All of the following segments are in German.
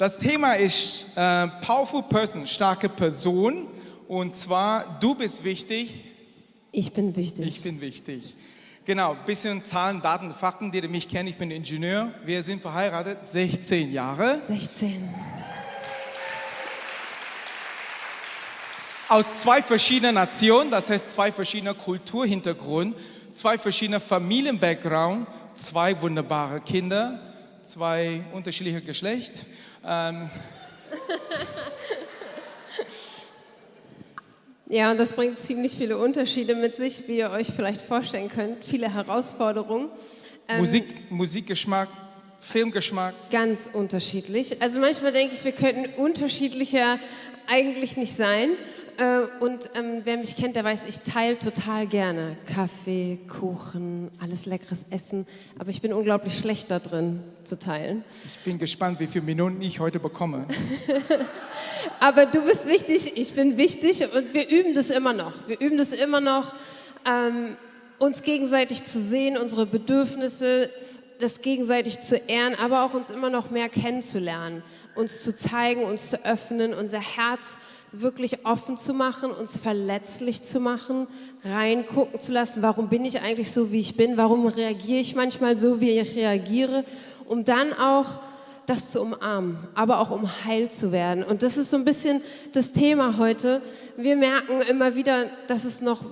Das Thema ist äh, Powerful Person, starke Person. Und zwar, du bist wichtig, Ich bin wichtig. ich bin wichtig. Genau, bisschen Zahlen, Daten, Fakten, die mich kennen. Ich bin Ingenieur. Wir sind verheiratet, 16 Jahre. 16. Aus zwei verschiedenen Nationen, das heißt zwei verschiedene Kulturhintergrund, zwei verschiedene Familienbackground, zwei wunderbare Kinder, zwei unterschiedliche Geschlecht. Ähm, Ja, und das bringt ziemlich viele Unterschiede mit sich, wie ihr euch vielleicht vorstellen könnt. Viele Herausforderungen. Ähm, Musik, Musikgeschmack, Filmgeschmack. Ganz unterschiedlich. Also manchmal denke ich, wir könnten unterschiedlicher eigentlich nicht sein. Äh, Und ähm, wer mich kennt, der weiß, ich teile total gerne Kaffee, Kuchen, alles leckeres Essen. Aber ich bin unglaublich schlecht da drin zu teilen. Ich bin gespannt, wie viele Minuten ich heute bekomme. Aber du bist wichtig, ich bin wichtig und wir üben das immer noch. Wir üben das immer noch, ähm, uns gegenseitig zu sehen, unsere Bedürfnisse, das gegenseitig zu ehren, aber auch uns immer noch mehr kennenzulernen, uns zu zeigen, uns zu öffnen, unser Herz wirklich offen zu machen, uns verletzlich zu machen, reingucken zu lassen, warum bin ich eigentlich so, wie ich bin, warum reagiere ich manchmal so, wie ich reagiere, um dann auch das zu umarmen, aber auch um heil zu werden. Und das ist so ein bisschen das Thema heute. Wir merken immer wieder, dass es noch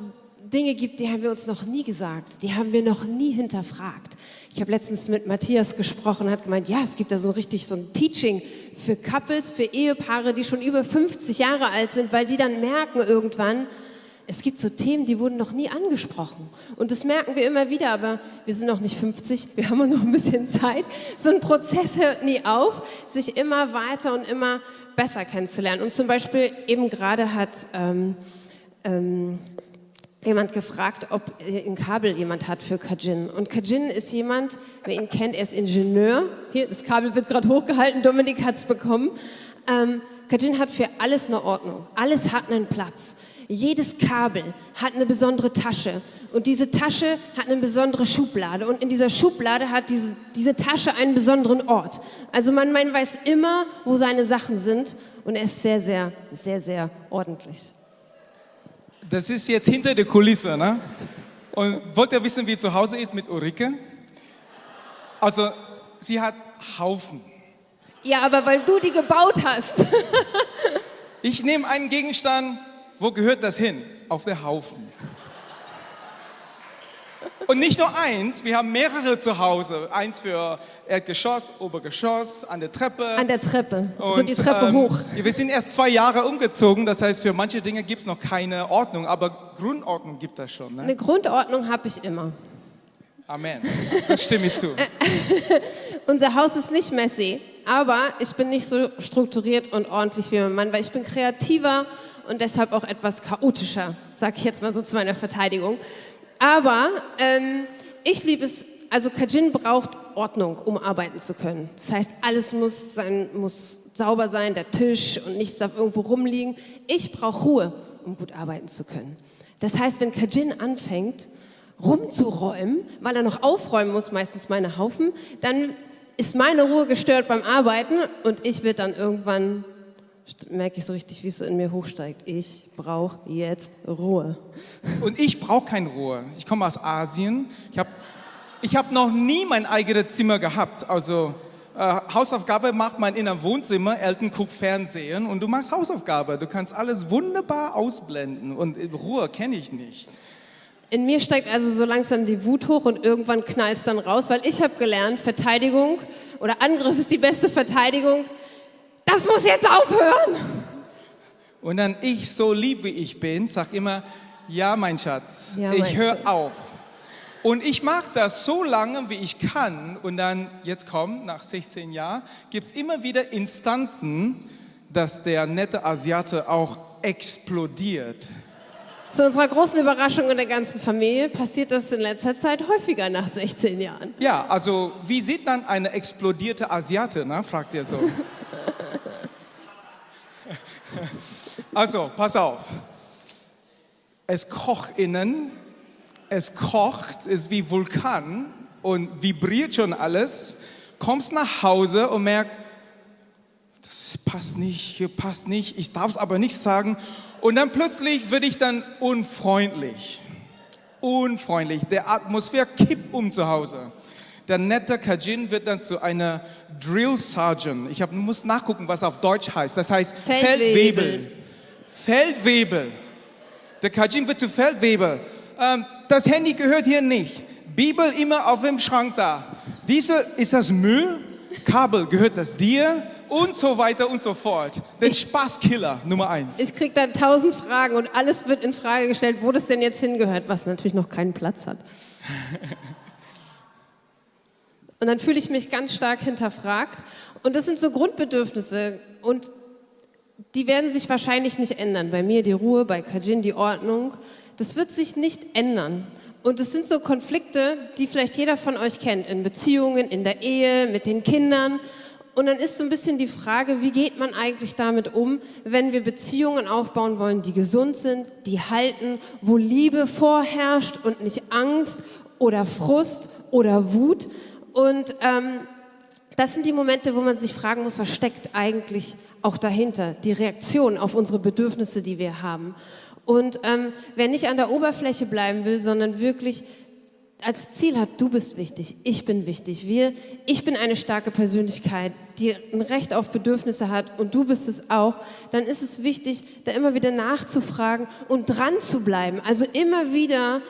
Dinge gibt, die haben wir uns noch nie gesagt, die haben wir noch nie hinterfragt. Ich habe letztens mit Matthias gesprochen, hat gemeint, ja, es gibt da so richtig so ein Teaching für Couples, für Ehepaare, die schon über 50 Jahre alt sind, weil die dann merken irgendwann, es gibt so Themen, die wurden noch nie angesprochen. Und das merken wir immer wieder, aber wir sind noch nicht 50, wir haben noch ein bisschen Zeit. So ein Prozess hört nie auf, sich immer weiter und immer besser kennenzulernen. Und zum Beispiel eben gerade hat ähm, ähm, jemand gefragt, ob ein Kabel jemand hat für Kajin. Und Kajin ist jemand, wer ihn kennt, er ist Ingenieur. Hier, das Kabel wird gerade hochgehalten, Dominik hat es bekommen. Ähm, Kajin hat für alles eine Ordnung. Alles hat einen Platz. Jedes Kabel hat eine besondere Tasche. Und diese Tasche hat eine besondere Schublade. Und in dieser Schublade hat diese, diese Tasche einen besonderen Ort. Also man, man weiß immer, wo seine Sachen sind. Und er ist sehr, sehr, sehr, sehr ordentlich. Das ist jetzt hinter der Kulisse, ne? Und wollt ihr wissen, wie zu Hause ist mit Ulrike? Also, sie hat Haufen. Ja, aber weil du die gebaut hast. Ich nehme einen Gegenstand, wo gehört das hin? Auf der Haufen. Und nicht nur eins, wir haben mehrere zu Hause. Eins für Erdgeschoss, Obergeschoss, an der Treppe. An der Treppe. so Und, die Treppe ähm, hoch. Wir sind erst zwei Jahre umgezogen, das heißt, für manche Dinge gibt es noch keine Ordnung, aber Grundordnung gibt es schon. Ne? Eine Grundordnung habe ich immer. Amen. Das stimme ich zu. Unser Haus ist nicht messy, aber ich bin nicht so strukturiert und ordentlich wie mein Mann, weil ich bin kreativer und deshalb auch etwas chaotischer, sage ich jetzt mal so zu meiner Verteidigung. Aber ähm, ich liebe es, also Kajin braucht Ordnung, um arbeiten zu können. Das heißt, alles muss, sein, muss sauber sein, der Tisch und nichts darf irgendwo rumliegen. Ich brauche Ruhe, um gut arbeiten zu können. Das heißt, wenn Kajin anfängt, rumzuräumen, weil er noch aufräumen muss, meistens meine Haufen, dann ist meine Ruhe gestört beim Arbeiten und ich werde dann irgendwann, merke ich so richtig, wie es so in mir hochsteigt. Ich brauche jetzt Ruhe. Und ich brauche keine Ruhe. Ich komme aus Asien. Ich habe ich hab noch nie mein eigenes Zimmer gehabt. Also äh, Hausaufgabe macht man in einem Wohnzimmer, Eltern guckt Fernsehen und du machst Hausaufgabe. Du kannst alles wunderbar ausblenden und Ruhe kenne ich nicht. In mir steigt also so langsam die Wut hoch und irgendwann knallt es dann raus, weil ich habe gelernt, Verteidigung oder Angriff ist die beste Verteidigung. Das muss jetzt aufhören. Und dann ich, so lieb wie ich bin, sag immer, ja mein Schatz, Ja, mein ich höre auf. Und ich mache das so lange, wie ich kann. Und dann, jetzt kommt, nach 16 Jahren, gibt es immer wieder Instanzen, dass der nette Asiate auch explodiert. Zu unserer großen Überraschung in der ganzen Familie passiert das in letzter Zeit häufiger nach 16 Jahren. Ja, also wie sieht dann eine explodierte Asiate, ne? fragt ihr so. also, pass auf. Es kocht innen, es kocht, es ist wie Vulkan und vibriert schon alles. Kommst nach Hause und merkt, passt nicht, hier passt nicht, ich darf es aber nicht sagen. Und dann plötzlich werde ich dann unfreundlich. Unfreundlich. Der Atmosphäre kippt um zu Hause. Der nette Kajin wird dann zu einer Drill Sergeant. Ich hab, muss nachgucken, was auf Deutsch heißt. Das heißt Feldwebel. Feldwebel. Feldwebel. Der Kajin wird zu Feldwebel. Ähm, das Handy gehört hier nicht. Bibel immer auf dem Schrank da. Diese ist das Müll. Kabel gehört das dir und so weiter und so fort. Der Spaßkiller Nummer eins. Ich krieg dann tausend Fragen und alles wird in Frage gestellt, wo das denn jetzt hingehört, was natürlich noch keinen Platz hat. Und dann fühle ich mich ganz stark hinterfragt. Und das sind so Grundbedürfnisse und die werden sich wahrscheinlich nicht ändern. Bei mir die Ruhe, bei Kajin die Ordnung. Das wird sich nicht ändern. Und es sind so Konflikte, die vielleicht jeder von euch kennt, in Beziehungen, in der Ehe, mit den Kindern. Und dann ist so ein bisschen die Frage, wie geht man eigentlich damit um, wenn wir Beziehungen aufbauen wollen, die gesund sind, die halten, wo Liebe vorherrscht und nicht Angst oder Frust oder Wut. Und ähm, das sind die Momente, wo man sich fragen muss, was steckt eigentlich auch dahinter, die Reaktion auf unsere Bedürfnisse, die wir haben. Und ähm, wer nicht an der Oberfläche bleiben will, sondern wirklich als Ziel hat, du bist wichtig, ich bin wichtig, wir, ich bin eine starke Persönlichkeit, die ein Recht auf Bedürfnisse hat und du bist es auch, dann ist es wichtig, da immer wieder nachzufragen und dran zu bleiben. Also immer wieder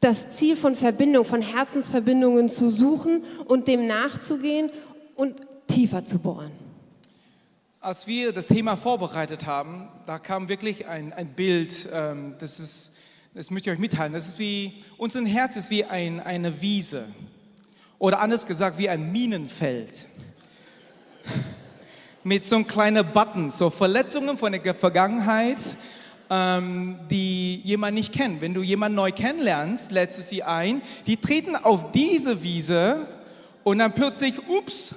das Ziel von Verbindung, von Herzensverbindungen zu suchen und dem nachzugehen und tiefer zu bohren. Als wir das Thema vorbereitet haben, da kam wirklich ein, ein Bild, ähm, das ist das möchte ich euch mitteilen, das ist wie, unser Herz ist wie ein, eine Wiese. Oder anders gesagt wie ein Minenfeld. Mit so einem kleinen Button, so Verletzungen von der Vergangenheit, ähm, die jemand nicht kennt. Wenn du jemanden neu kennenlernst, lädst du sie ein, die treten auf diese Wiese und dann plötzlich, ups,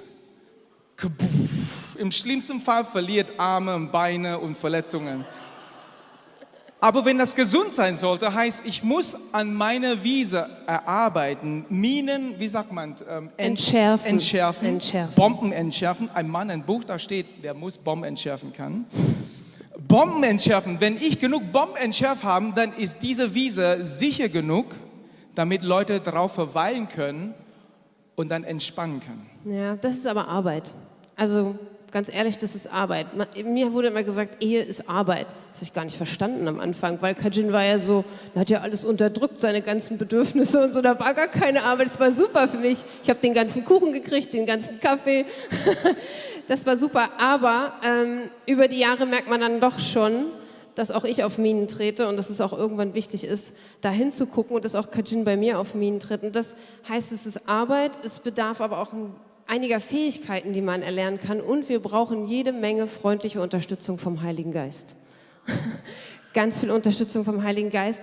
kabuff, im schlimmsten Fall verliert Arme, Beine und Verletzungen. Aber wenn das gesund sein sollte, heißt, ich muss an meiner Wiese erarbeiten, Minen, wie sagt man, ähm, entschärfen. entschärfen, Entschärfen. Bomben entschärfen. Ein Mann, ein Buch, da steht, der muss Bomben entschärfen kann. Bomben entschärfen. Wenn ich genug Bomben entschärft habe, dann ist diese Wiese sicher genug, damit Leute darauf verweilen können und dann entspannen können. Ja, das ist aber Arbeit. Also ganz ehrlich, das ist Arbeit. Mir wurde immer gesagt, Ehe ist Arbeit. Das habe ich gar nicht verstanden am Anfang, weil Kajin war ja so, er hat ja alles unterdrückt, seine ganzen Bedürfnisse und so, da war gar keine Arbeit. Das war super für mich. Ich habe den ganzen Kuchen gekriegt, den ganzen Kaffee. das war super. Aber ähm, über die Jahre merkt man dann doch schon, dass auch ich auf Minen trete und dass es auch irgendwann wichtig ist, da hinzugucken und dass auch Kajin bei mir auf Minen tritt. Und das heißt, es ist Arbeit, es bedarf aber auch ein einiger Fähigkeiten, die man erlernen kann. Und wir brauchen jede Menge freundliche Unterstützung vom Heiligen Geist. Ganz viel Unterstützung vom Heiligen Geist,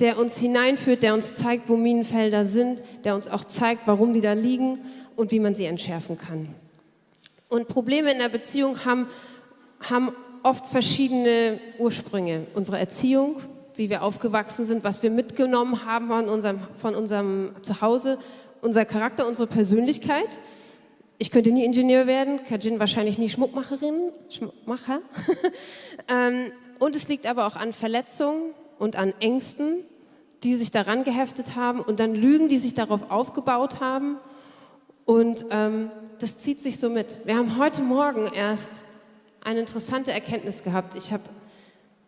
der uns hineinführt, der uns zeigt, wo Minenfelder sind, der uns auch zeigt, warum die da liegen und wie man sie entschärfen kann. Und Probleme in der Beziehung haben, haben oft verschiedene Ursprünge. Unsere Erziehung, wie wir aufgewachsen sind, was wir mitgenommen haben von unserem, von unserem Zuhause, unser Charakter, unsere Persönlichkeit. Ich könnte nie Ingenieur werden, Kajin wahrscheinlich nie Schmuckmacherin, Schmuckmacher. ähm, und es liegt aber auch an Verletzungen und an Ängsten, die sich daran geheftet haben und dann Lügen, die sich darauf aufgebaut haben. Und ähm, das zieht sich so mit. Wir haben heute Morgen erst eine interessante Erkenntnis gehabt. Ich habe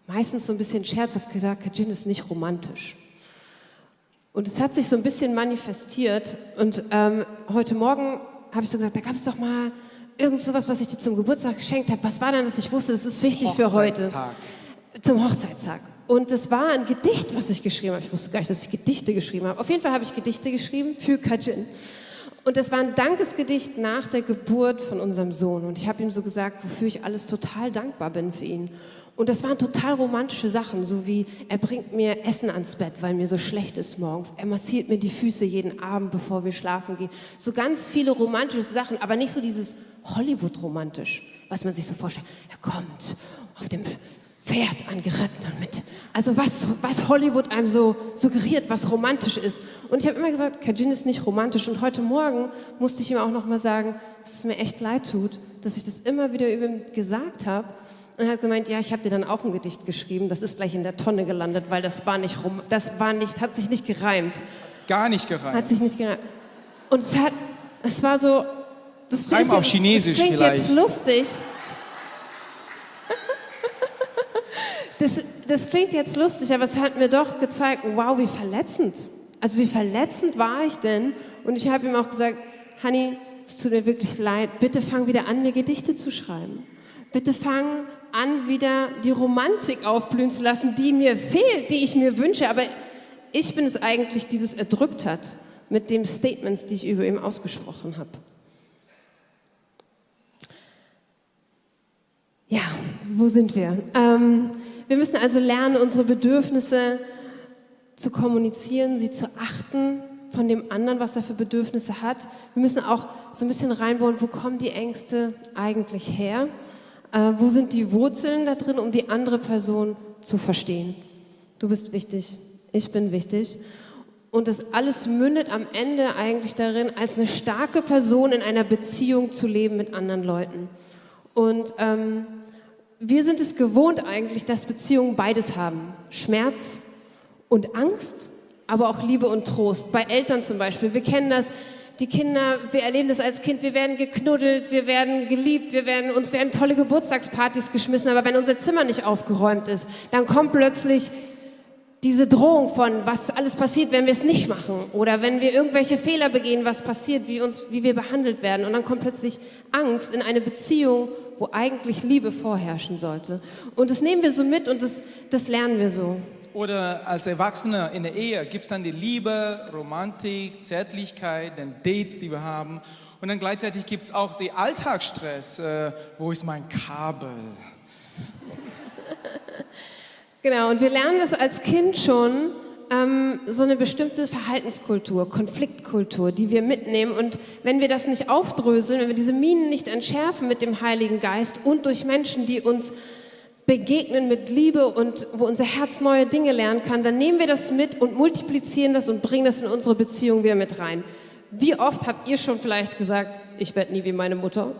meistens so ein bisschen scherzhaft gesagt, Kajin ist nicht romantisch. Und es hat sich so ein bisschen manifestiert. Und ähm, heute Morgen habe ich so gesagt, da gab es doch mal irgend sowas, was ich dir zum Geburtstag geschenkt habe. Was war denn das? Ich wusste, das ist wichtig für heute. Zum Hochzeitstag. Und das war ein Gedicht, was ich geschrieben habe. Ich wusste gar nicht, dass ich Gedichte geschrieben habe. Auf jeden Fall habe ich Gedichte geschrieben für Kajin. Und das war ein Dankesgedicht nach der Geburt von unserem Sohn. Und ich habe ihm so gesagt, wofür ich alles total dankbar bin für ihn. Und das waren total romantische Sachen, so wie er bringt mir Essen ans Bett, weil mir so schlecht ist morgens. Er massiert mir die Füße jeden Abend, bevor wir schlafen gehen. So ganz viele romantische Sachen, aber nicht so dieses Hollywood-romantisch, was man sich so vorstellt. Er kommt auf dem Pferd angeritten und mit. Also was, was Hollywood einem so suggeriert, was romantisch ist. Und ich habe immer gesagt, Kajin ist nicht romantisch. Und heute Morgen musste ich ihm auch noch mal sagen, dass es mir echt leid tut, dass ich das immer wieder über ihm gesagt habe. Und er hat gemeint, ja, ich habe dir dann auch ein Gedicht geschrieben. Das ist gleich in der Tonne gelandet, weil das war nicht rum, das war nicht, hat sich nicht gereimt. Gar nicht gereimt. Hat sich nicht gereimt. Und es hat, es war so, das Reim ist auf Chinesisch das klingt vielleicht. jetzt lustig. Das, das klingt jetzt lustig, aber es hat mir doch gezeigt, wow, wie verletzend. Also wie verletzend war ich denn? Und ich habe ihm auch gesagt, Honey, es tut mir wirklich leid, bitte fang wieder an, mir Gedichte zu schreiben. Bitte fang an, wieder die Romantik aufblühen zu lassen, die mir fehlt, die ich mir wünsche. Aber ich bin es eigentlich, die das erdrückt hat mit den Statements, die ich über ihm ausgesprochen habe. Ja, wo sind wir? Ähm, wir müssen also lernen, unsere Bedürfnisse zu kommunizieren, sie zu achten von dem anderen, was er für Bedürfnisse hat. Wir müssen auch so ein bisschen reinbauen, wo kommen die Ängste eigentlich her? Äh, wo sind die Wurzeln da drin, um die andere Person zu verstehen? Du bist wichtig, ich bin wichtig. Und das alles mündet am Ende eigentlich darin, als eine starke Person in einer Beziehung zu leben mit anderen Leuten. Und ähm, wir sind es gewohnt eigentlich, dass Beziehungen beides haben. Schmerz und Angst, aber auch Liebe und Trost. Bei Eltern zum Beispiel. Wir kennen das. Die Kinder, wir erleben das als Kind, wir werden geknuddelt, wir werden geliebt, wir werden, uns werden tolle Geburtstagspartys geschmissen, aber wenn unser Zimmer nicht aufgeräumt ist, dann kommt plötzlich diese Drohung von, was alles passiert, wenn wir es nicht machen oder wenn wir irgendwelche Fehler begehen, was passiert, wie, uns, wie wir behandelt werden. Und dann kommt plötzlich Angst in eine Beziehung, wo eigentlich Liebe vorherrschen sollte. Und das nehmen wir so mit und das, das lernen wir so. Oder als Erwachsener in der Ehe gibt es dann die Liebe, Romantik, Zärtlichkeit, dann Dates, die wir haben. Und dann gleichzeitig gibt es auch den Alltagsstress. Äh, wo ist mein Kabel? Genau, und wir lernen das als Kind schon, ähm, so eine bestimmte Verhaltenskultur, Konfliktkultur, die wir mitnehmen. Und wenn wir das nicht aufdröseln, wenn wir diese Minen nicht entschärfen mit dem Heiligen Geist und durch Menschen, die uns begegnen mit Liebe und wo unser Herz neue Dinge lernen kann, dann nehmen wir das mit und multiplizieren das und bringen das in unsere Beziehung wieder mit rein. Wie oft habt ihr schon vielleicht gesagt, ich werde nie wie meine Mutter,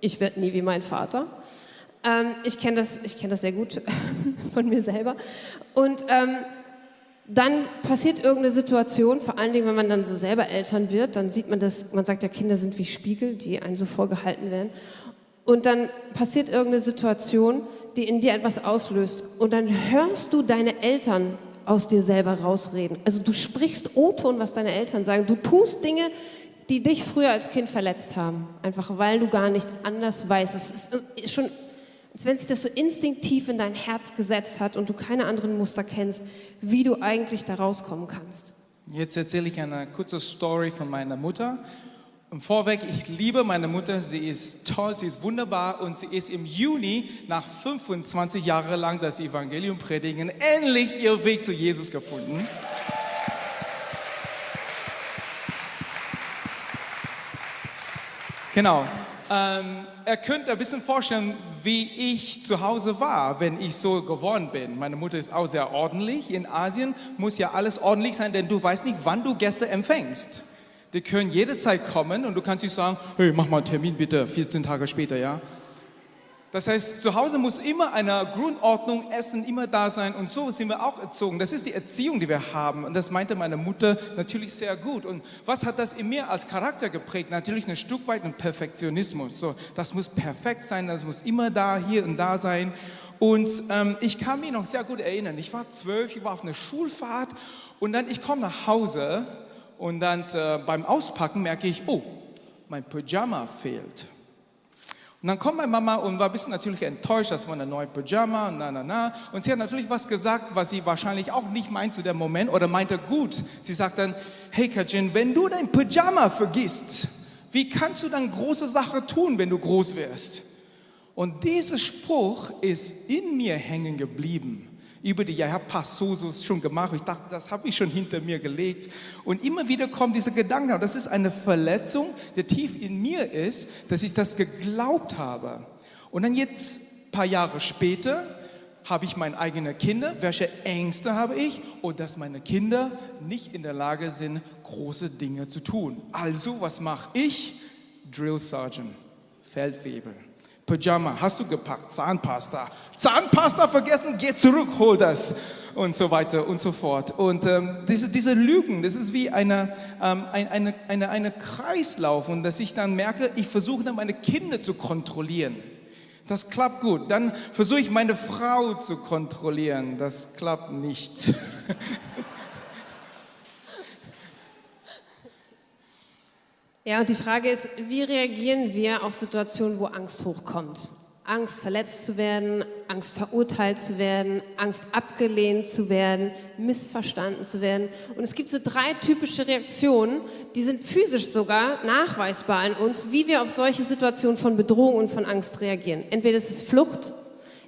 ich werde nie wie mein Vater? Ähm, ich kenne das, kenn das sehr gut von mir selber. Und ähm, dann passiert irgendeine Situation, vor allen Dingen, wenn man dann so selber Eltern wird, dann sieht man das, man sagt ja, Kinder sind wie Spiegel, die einem so vorgehalten werden. Und dann passiert irgendeine Situation, die in dir etwas auslöst. Und dann hörst du deine Eltern aus dir selber rausreden. Also du sprichst O-Ton, was deine Eltern sagen. Du tust Dinge, die dich früher als Kind verletzt haben. Einfach weil du gar nicht anders weißt. Es ist schon, als wenn sich das so instinktiv in dein Herz gesetzt hat und du keine anderen Muster kennst, wie du eigentlich da rauskommen kannst. Jetzt erzähle ich eine kurze Story von meiner Mutter. Und vorweg, ich liebe meine Mutter, sie ist toll, sie ist wunderbar und sie ist im Juni nach 25 Jahren lang das Evangelium predigen, endlich ihren Weg zu Jesus gefunden. Genau. Ähm, er könnte ein bisschen vorstellen, wie ich zu Hause war, wenn ich so geworden bin. Meine Mutter ist auch sehr ordentlich. In Asien muss ja alles ordentlich sein, denn du weißt nicht, wann du Gäste empfängst. Die können jederzeit kommen und du kannst nicht sagen, hey, mach mal einen Termin bitte, 14 Tage später, ja. Das heißt, zu Hause muss immer eine Grundordnung, Essen immer da sein und so sind wir auch erzogen. Das ist die Erziehung, die wir haben und das meinte meine Mutter natürlich sehr gut. Und was hat das in mir als Charakter geprägt? Natürlich ein Stück weit ein Perfektionismus. So, das muss perfekt sein, das muss immer da, hier und da sein. Und ähm, ich kann mich noch sehr gut erinnern. Ich war zwölf, ich war auf einer Schulfahrt und dann ich komme nach Hause und dann äh, beim Auspacken merke ich, oh, mein Pyjama fehlt. Und dann kommt meine Mama und war ein bisschen natürlich enttäuscht, das war eine neue Pyjama, na, na, na. Und sie hat natürlich was gesagt, was sie wahrscheinlich auch nicht meint zu dem Moment oder meinte gut. Sie sagt dann, hey Kajin, wenn du dein Pyjama vergisst, wie kannst du dann große Sache tun, wenn du groß wirst? Und dieser Spruch ist in mir hängen geblieben über die Jahre. Ich habe Sosos schon gemacht. Ich dachte, das habe ich schon hinter mir gelegt. Und immer wieder kommt dieser Gedanke. Das ist eine Verletzung, die tief in mir ist, dass ich das geglaubt habe. Und dann jetzt, ein paar Jahre später, habe ich meine eigenen Kinder. Welche Ängste habe ich? Und dass meine Kinder nicht in der Lage sind, große Dinge zu tun. Also, was mache ich? Drill Sergeant. Feldwebel. Pyjama, hast du gepackt? Zahnpasta. Zahnpasta vergessen, geh zurück, hol das. Und so weiter und so fort. Und ähm, diese, diese Lügen, das ist wie eine, ähm, ein, eine, eine, eine Kreislauf. Und dass ich dann merke, ich versuche dann meine Kinder zu kontrollieren. Das klappt gut. Dann versuche ich meine Frau zu kontrollieren. Das klappt nicht. Ja, und die Frage ist, wie reagieren wir auf Situationen, wo Angst hochkommt? Angst, verletzt zu werden, Angst, verurteilt zu werden, Angst, abgelehnt zu werden, missverstanden zu werden. Und es gibt so drei typische Reaktionen, die sind physisch sogar nachweisbar an uns, wie wir auf solche Situationen von Bedrohung und von Angst reagieren. Entweder es ist Flucht,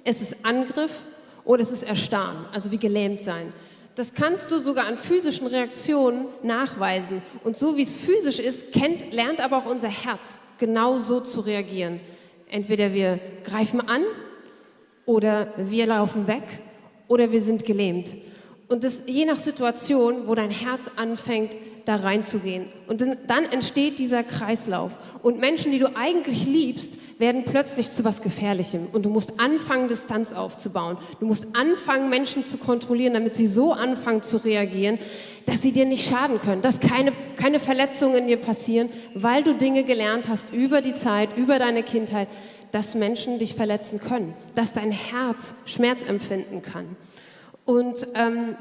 es ist Angriff oder es ist Erstarren, also wie gelähmt sein. Das kannst du sogar an physischen Reaktionen nachweisen. Und so wie es physisch ist, kennt, lernt aber auch unser Herz genau so zu reagieren. Entweder wir greifen an oder wir laufen weg oder wir sind gelähmt. Und das je nach Situation, wo dein Herz anfängt, da reinzugehen. Und dann entsteht dieser Kreislauf. Und Menschen, die du eigentlich liebst, werden plötzlich zu was Gefährlichem. Und du musst anfangen, Distanz aufzubauen. Du musst anfangen, Menschen zu kontrollieren, damit sie so anfangen zu reagieren, dass sie dir nicht schaden können, dass keine, keine Verletzungen in dir passieren, weil du Dinge gelernt hast über die Zeit, über deine Kindheit, dass Menschen dich verletzen können, dass dein Herz Schmerz empfinden kann. Und ähm,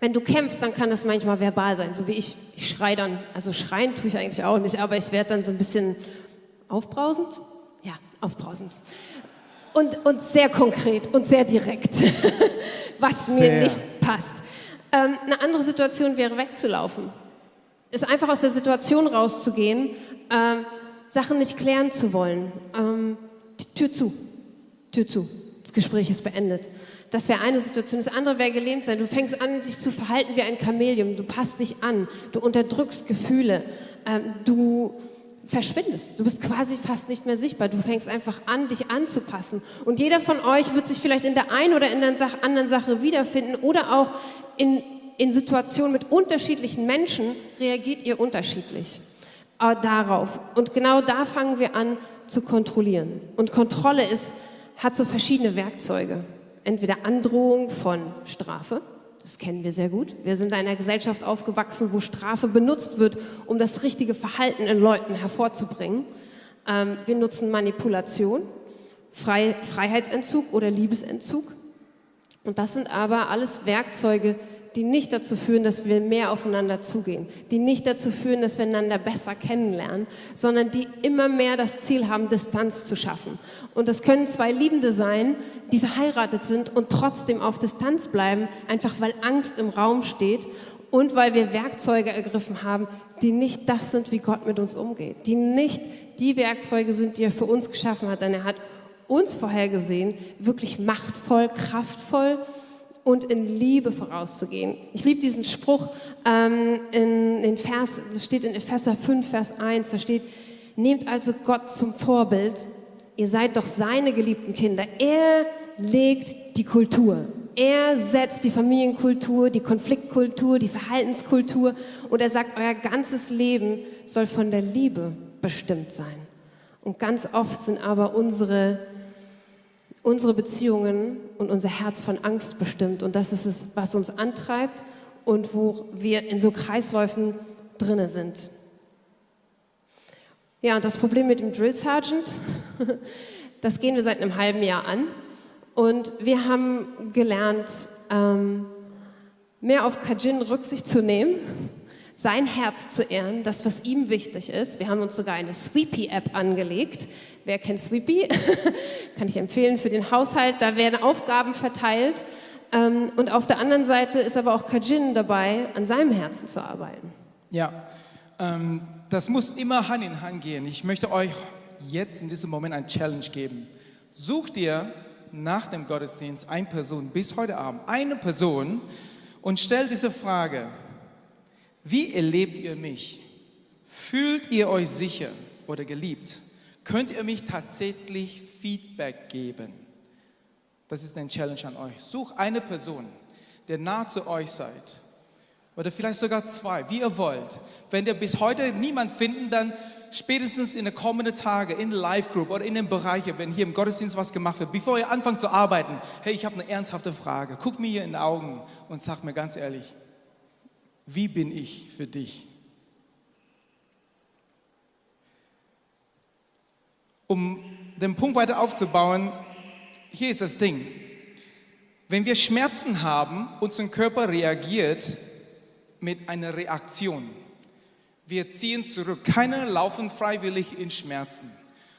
wenn du kämpfst, dann kann das manchmal verbal sein, so wie ich. Ich schreie dann, also schreien tue ich eigentlich auch nicht, aber ich werde dann so ein bisschen aufbrausend. Aufbrausend. Und, und sehr konkret und sehr direkt, was sehr. mir nicht passt. Ähm, eine andere Situation wäre wegzulaufen. Ist einfach aus der Situation rauszugehen, ähm, Sachen nicht klären zu wollen. Ähm, Tür zu, Tür zu. Das Gespräch ist beendet. Das wäre eine Situation. Das andere wäre gelähmt sein. Du fängst an, dich zu verhalten wie ein Chamäleon. Du passt dich an. Du unterdrückst Gefühle. Ähm, du verschwindest. Du bist quasi fast nicht mehr sichtbar. Du fängst einfach an, dich anzupassen. Und jeder von euch wird sich vielleicht in der einen oder in der anderen Sache wiederfinden oder auch in, in Situationen mit unterschiedlichen Menschen reagiert ihr unterschiedlich äh, darauf. Und genau da fangen wir an zu kontrollieren. Und Kontrolle ist, hat so verschiedene Werkzeuge entweder Androhung von Strafe, das kennen wir sehr gut. Wir sind in einer Gesellschaft aufgewachsen, wo Strafe benutzt wird, um das richtige Verhalten in Leuten hervorzubringen. Ähm, wir nutzen Manipulation, Freiheitsentzug oder Liebesentzug. Und das sind aber alles Werkzeuge, die nicht dazu führen, dass wir mehr aufeinander zugehen, die nicht dazu führen, dass wir einander besser kennenlernen, sondern die immer mehr das Ziel haben, Distanz zu schaffen. Und das können zwei Liebende sein, die verheiratet sind und trotzdem auf Distanz bleiben, einfach weil Angst im Raum steht und weil wir Werkzeuge ergriffen haben, die nicht das sind, wie Gott mit uns umgeht, die nicht die Werkzeuge sind, die er für uns geschaffen hat, denn er hat uns vorhergesehen, wirklich machtvoll, kraftvoll, und in Liebe vorauszugehen. Ich liebe diesen Spruch ähm, in den Vers, das steht in Epheser 5, Vers 1, da steht, nehmt also Gott zum Vorbild, ihr seid doch seine geliebten Kinder. Er legt die Kultur. Er setzt die Familienkultur, die Konfliktkultur, die Verhaltenskultur und er sagt, euer ganzes Leben soll von der Liebe bestimmt sein. Und ganz oft sind aber unsere unsere Beziehungen und unser Herz von Angst bestimmt. Und das ist es, was uns antreibt und wo wir in so Kreisläufen drinne sind. Ja, und das Problem mit dem Drill Sergeant, das gehen wir seit einem halben Jahr an. Und wir haben gelernt, ähm, mehr auf Kajin Rücksicht zu nehmen sein Herz zu ehren, das, was ihm wichtig ist. Wir haben uns sogar eine Sweepy-App angelegt. Wer kennt Sweepy? Kann ich empfehlen für den Haushalt. Da werden Aufgaben verteilt. Ähm, und auf der anderen Seite ist aber auch Kajin dabei, an seinem Herzen zu arbeiten. Ja, ähm, das muss immer Hand in Hand gehen. Ich möchte euch jetzt in diesem Moment ein Challenge geben. Such dir nach dem Gottesdienst eine Person bis heute Abend, eine Person und stell diese Frage. Wie erlebt ihr mich? Fühlt ihr euch sicher oder geliebt? Könnt ihr mich tatsächlich Feedback geben? Das ist ein Challenge an euch. Such eine Person, der nah zu euch seid. Oder vielleicht sogar zwei, wie ihr wollt. Wenn ihr bis heute niemand finden, dann spätestens in den kommenden Tagen in der Live Group oder in den Bereichen, wenn hier im Gottesdienst was gemacht wird, bevor ihr anfangt zu arbeiten, hey, ich habe eine ernsthafte Frage. Guck mir hier in die Augen und sag mir ganz ehrlich, wie bin ich für dich? Um den Punkt weiter aufzubauen, hier ist das Ding. Wenn wir Schmerzen haben, unser Körper reagiert mit einer Reaktion. Wir ziehen zurück. Keiner laufen freiwillig in Schmerzen.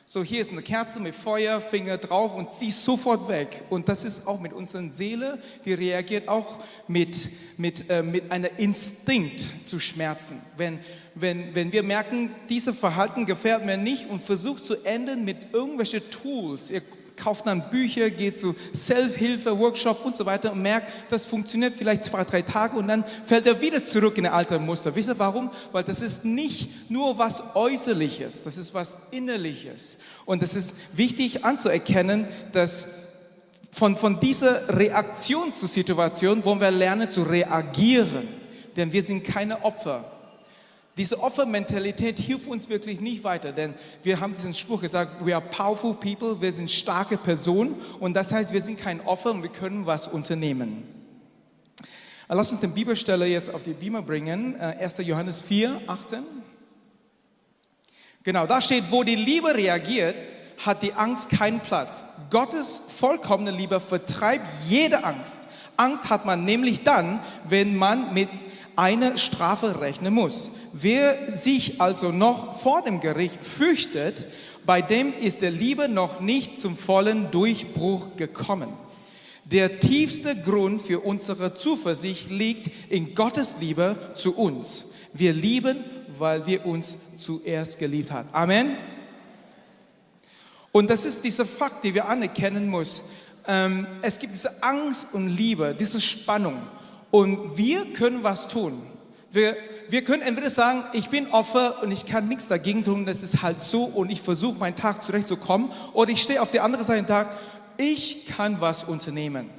So, hier ist eine Kerze mit Feuer, Finger drauf und zieh sofort weg. Und das ist auch mit unserer Seele, die reagiert auch mit, mit, äh, mit einer Instinkt zu Schmerzen. Wenn, wenn, wenn wir merken, dieses Verhalten gefällt mir nicht und versucht zu enden mit irgendwelchen Tools. Ihr kauft dann Bücher, geht zu Self-Hilfe, Workshop und so weiter und merkt, das funktioniert vielleicht zwei, drei Tage und dann fällt er wieder zurück in ein altes Muster. Wisst ihr warum? Weil das ist nicht nur was Äußerliches, das ist was Innerliches. Und es ist wichtig anzuerkennen, dass von, von dieser Reaktion zur Situation wollen wir lernen zu reagieren. Denn wir sind keine Opfer. Diese Opfermentalität hilft uns wirklich nicht weiter, denn wir haben diesen Spruch gesagt, we are powerful people, wir sind starke Personen und das heißt, wir sind kein Opfer und wir können was unternehmen. Lass uns den Bibelstelle jetzt auf die Beamer bringen, 1. Äh, Johannes 4, 18. Genau, da steht, wo die Liebe reagiert, hat die Angst keinen Platz. Gottes vollkommene Liebe vertreibt jede Angst. Angst hat man nämlich dann, wenn man mit einer Strafe rechnen muss. Wer sich also noch vor dem Gericht fürchtet, bei dem ist der Liebe noch nicht zum vollen Durchbruch gekommen. Der tiefste Grund für unsere Zuversicht liegt in Gottes Liebe zu uns. Wir lieben, weil wir uns zuerst geliebt haben. Amen. Und das ist dieser Fakt, den wir anerkennen müssen. Ähm, es gibt diese Angst und Liebe, diese Spannung. Und wir können was tun. Wir, wir können entweder sagen, ich bin Opfer und ich kann nichts dagegen tun, das ist halt so und ich versuche meinen Tag zurechtzukommen. Oder ich stehe auf der anderen Seite und Tag, ich kann was unternehmen.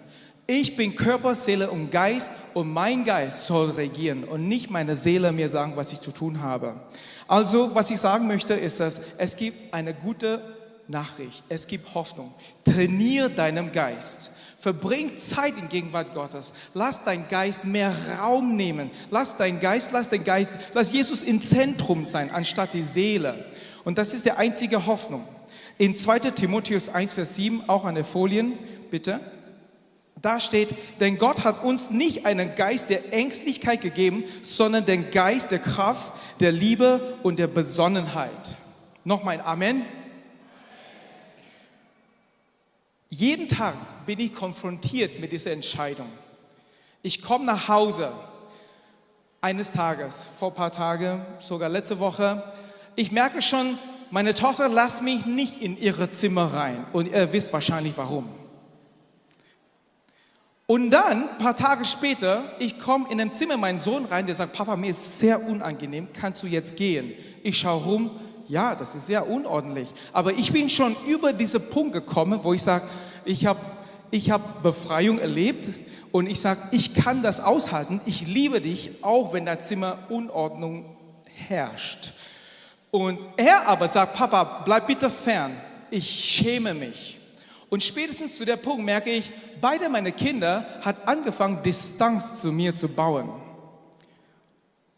Ich bin Körper, Seele und Geist und mein Geist soll regieren und nicht meine Seele mir sagen, was ich zu tun habe. Also, was ich sagen möchte, ist, dass es gibt eine gute Nachricht. Es gibt Hoffnung. Trainier deinem Geist. Verbring Zeit in Gegenwart Gottes. Lass dein Geist mehr Raum nehmen. Lass dein Geist, lass den Geist, lass Jesus im Zentrum sein, anstatt die Seele. Und das ist die einzige Hoffnung. In 2. Timotheus 1, Vers 7, auch an der Folien, bitte. Da steht, denn Gott hat uns nicht einen Geist der Ängstlichkeit gegeben, sondern den Geist der Kraft, der Liebe und der Besonnenheit. Nochmal ein Amen. Jeden Tag bin ich konfrontiert mit dieser Entscheidung. Ich komme nach Hause eines Tages, vor ein paar Tagen, sogar letzte Woche. Ich merke schon, meine Tochter lässt mich nicht in ihre Zimmer rein. Und ihr wisst wahrscheinlich warum. Und dann, ein paar Tage später, ich komme in ein Zimmer meinen Sohn rein, der sagt, Papa, mir ist sehr unangenehm, kannst du jetzt gehen? Ich schaue rum, ja, das ist sehr unordentlich. Aber ich bin schon über diesen Punkt gekommen, wo ich sage, ich habe ich hab Befreiung erlebt und ich sage, ich kann das aushalten. Ich liebe dich, auch wenn dein Zimmer Unordnung herrscht. Und er aber sagt, Papa, bleib bitte fern. Ich schäme mich. Und spätestens zu der Punkt merke ich, beide meine Kinder hat angefangen, Distanz zu mir zu bauen.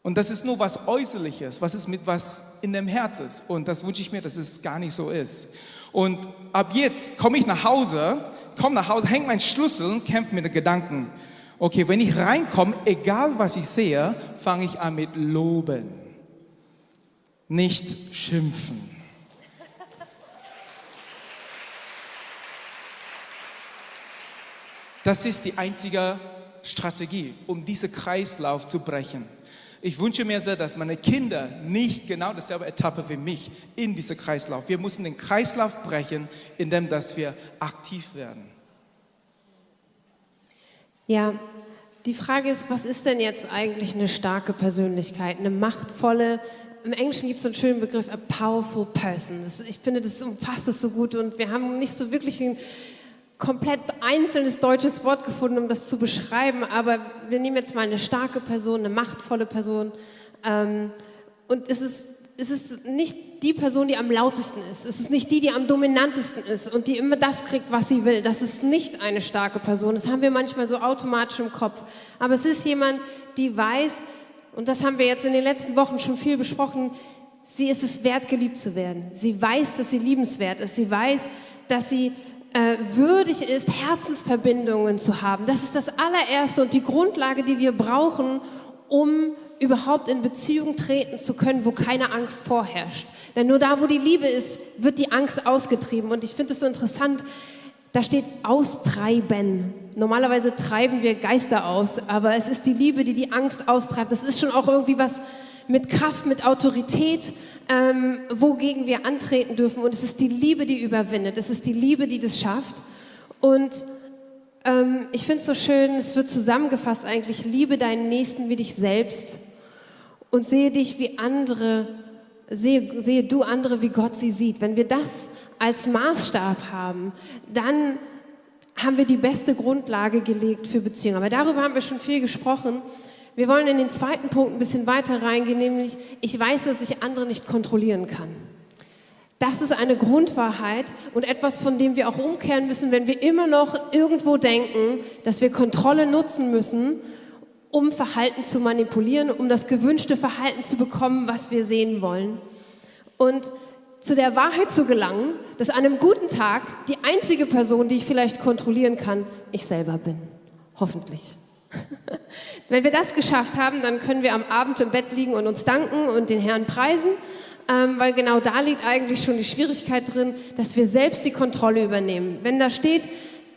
Und das ist nur was Äußerliches, was ist mit was in dem Herz ist. Und das wünsche ich mir, dass es gar nicht so ist. Und ab jetzt komme ich nach Hause, komme nach Hause, hänge meinen Schlüssel und kämpfe mit den Gedanken. Okay, wenn ich reinkomme, egal was ich sehe, fange ich an mit Loben, nicht schimpfen. Das ist die einzige Strategie, um diesen Kreislauf zu brechen. Ich wünsche mir sehr, dass meine Kinder nicht genau dasselbe Etappe wie mich in diese Kreislauf. Wir müssen den Kreislauf brechen, indem dass wir aktiv werden. Ja, die Frage ist, was ist denn jetzt eigentlich eine starke Persönlichkeit, eine machtvolle? Im Englischen gibt es einen schönen Begriff, a powerful person. Ich finde, das umfasst es so gut und wir haben nicht so wirklich einen komplett einzelnes deutsches Wort gefunden, um das zu beschreiben, aber wir nehmen jetzt mal eine starke Person, eine machtvolle Person. Ähm, und es ist, es ist nicht die Person, die am lautesten ist. Es ist nicht die, die am dominantesten ist und die immer das kriegt, was sie will. Das ist nicht eine starke Person. Das haben wir manchmal so automatisch im Kopf. Aber es ist jemand, die weiß, und das haben wir jetzt in den letzten Wochen schon viel besprochen, sie ist es wert, geliebt zu werden. Sie weiß, dass sie liebenswert ist. Sie weiß, dass sie äh, würdig ist, Herzensverbindungen zu haben. Das ist das allererste und die Grundlage, die wir brauchen, um überhaupt in Beziehung treten zu können, wo keine Angst vorherrscht. Denn nur da, wo die Liebe ist, wird die Angst ausgetrieben. Und ich finde es so interessant, da steht austreiben. Normalerweise treiben wir Geister aus, aber es ist die Liebe, die die Angst austreibt. Das ist schon auch irgendwie was mit Kraft, mit Autorität, ähm, wogegen wir antreten dürfen. Und es ist die Liebe, die überwindet. Es ist die Liebe, die das schafft. Und ähm, ich finde es so schön, es wird zusammengefasst eigentlich, liebe deinen Nächsten wie dich selbst und sehe dich wie andere, sehe, sehe du andere, wie Gott sie sieht. Wenn wir das als Maßstab haben, dann haben wir die beste Grundlage gelegt für Beziehungen. Aber darüber haben wir schon viel gesprochen. Wir wollen in den zweiten Punkt ein bisschen weiter reingehen, nämlich ich weiß, dass ich andere nicht kontrollieren kann. Das ist eine Grundwahrheit und etwas, von dem wir auch umkehren müssen, wenn wir immer noch irgendwo denken, dass wir Kontrolle nutzen müssen, um Verhalten zu manipulieren, um das gewünschte Verhalten zu bekommen, was wir sehen wollen. Und zu der Wahrheit zu gelangen, dass an einem guten Tag die einzige Person, die ich vielleicht kontrollieren kann, ich selber bin. Hoffentlich. Wenn wir das geschafft haben, dann können wir am Abend im Bett liegen und uns danken und den Herrn preisen, ähm, weil genau da liegt eigentlich schon die Schwierigkeit drin, dass wir selbst die Kontrolle übernehmen. Wenn da steht,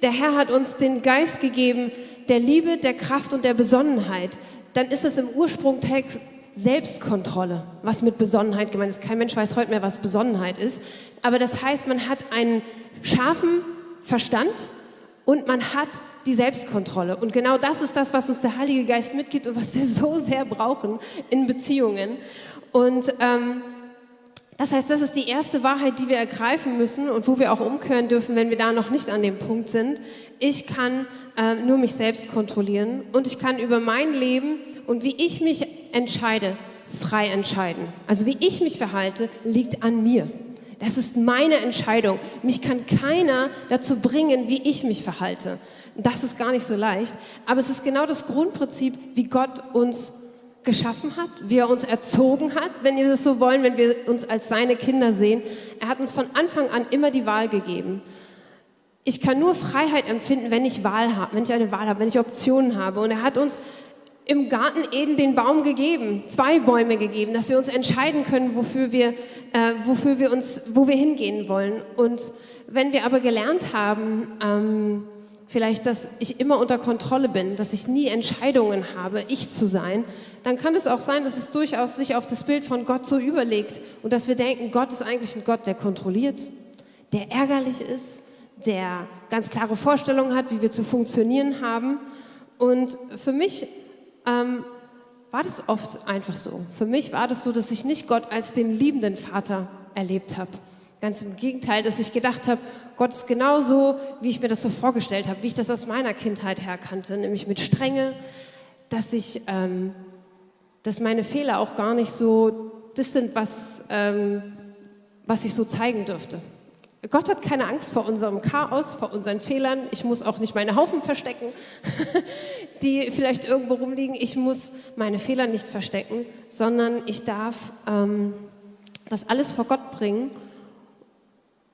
der Herr hat uns den Geist gegeben, der Liebe, der Kraft und der Besonnenheit, dann ist es im Ursprungtext Selbstkontrolle, was mit Besonnenheit gemeint ist. Kein Mensch weiß heute mehr, was Besonnenheit ist. Aber das heißt, man hat einen scharfen Verstand und man hat die Selbstkontrolle. Und genau das ist das, was uns der Heilige Geist mitgibt und was wir so sehr brauchen in Beziehungen. Und ähm, das heißt, das ist die erste Wahrheit, die wir ergreifen müssen und wo wir auch umkehren dürfen, wenn wir da noch nicht an dem Punkt sind. Ich kann äh, nur mich selbst kontrollieren und ich kann über mein Leben und wie ich mich entscheide, frei entscheiden. Also wie ich mich verhalte, liegt an mir. Das ist meine Entscheidung. Mich kann keiner dazu bringen, wie ich mich verhalte. Das ist gar nicht so leicht. Aber es ist genau das Grundprinzip, wie Gott uns geschaffen hat, wie er uns erzogen hat, wenn wir das so wollen, wenn wir uns als seine Kinder sehen. Er hat uns von Anfang an immer die Wahl gegeben. Ich kann nur Freiheit empfinden, wenn ich Wahl habe, wenn ich eine Wahl habe, wenn ich Optionen habe. Und er hat uns im Garten Eden den Baum gegeben, zwei Bäume gegeben, dass wir uns entscheiden können, wofür wir, äh, wofür wir uns, wo wir hingehen wollen. Und wenn wir aber gelernt haben, ähm, vielleicht, dass ich immer unter Kontrolle bin, dass ich nie Entscheidungen habe, ich zu sein, dann kann es auch sein, dass es durchaus sich auf das Bild von Gott so überlegt und dass wir denken, Gott ist eigentlich ein Gott, der kontrolliert, der ärgerlich ist, der ganz klare Vorstellungen hat, wie wir zu funktionieren haben. Und für mich ähm, war das oft einfach so. Für mich war das so, dass ich nicht Gott als den liebenden Vater erlebt habe. Ganz im Gegenteil, dass ich gedacht habe, Gott ist genauso, wie ich mir das so vorgestellt habe, wie ich das aus meiner Kindheit her kannte, nämlich mit Strenge, dass ich, ähm, dass meine Fehler auch gar nicht so das sind, was, ähm, was ich so zeigen dürfte. Gott hat keine Angst vor unserem Chaos, vor unseren Fehlern. Ich muss auch nicht meine Haufen verstecken, die vielleicht irgendwo rumliegen. Ich muss meine Fehler nicht verstecken, sondern ich darf ähm, das alles vor Gott bringen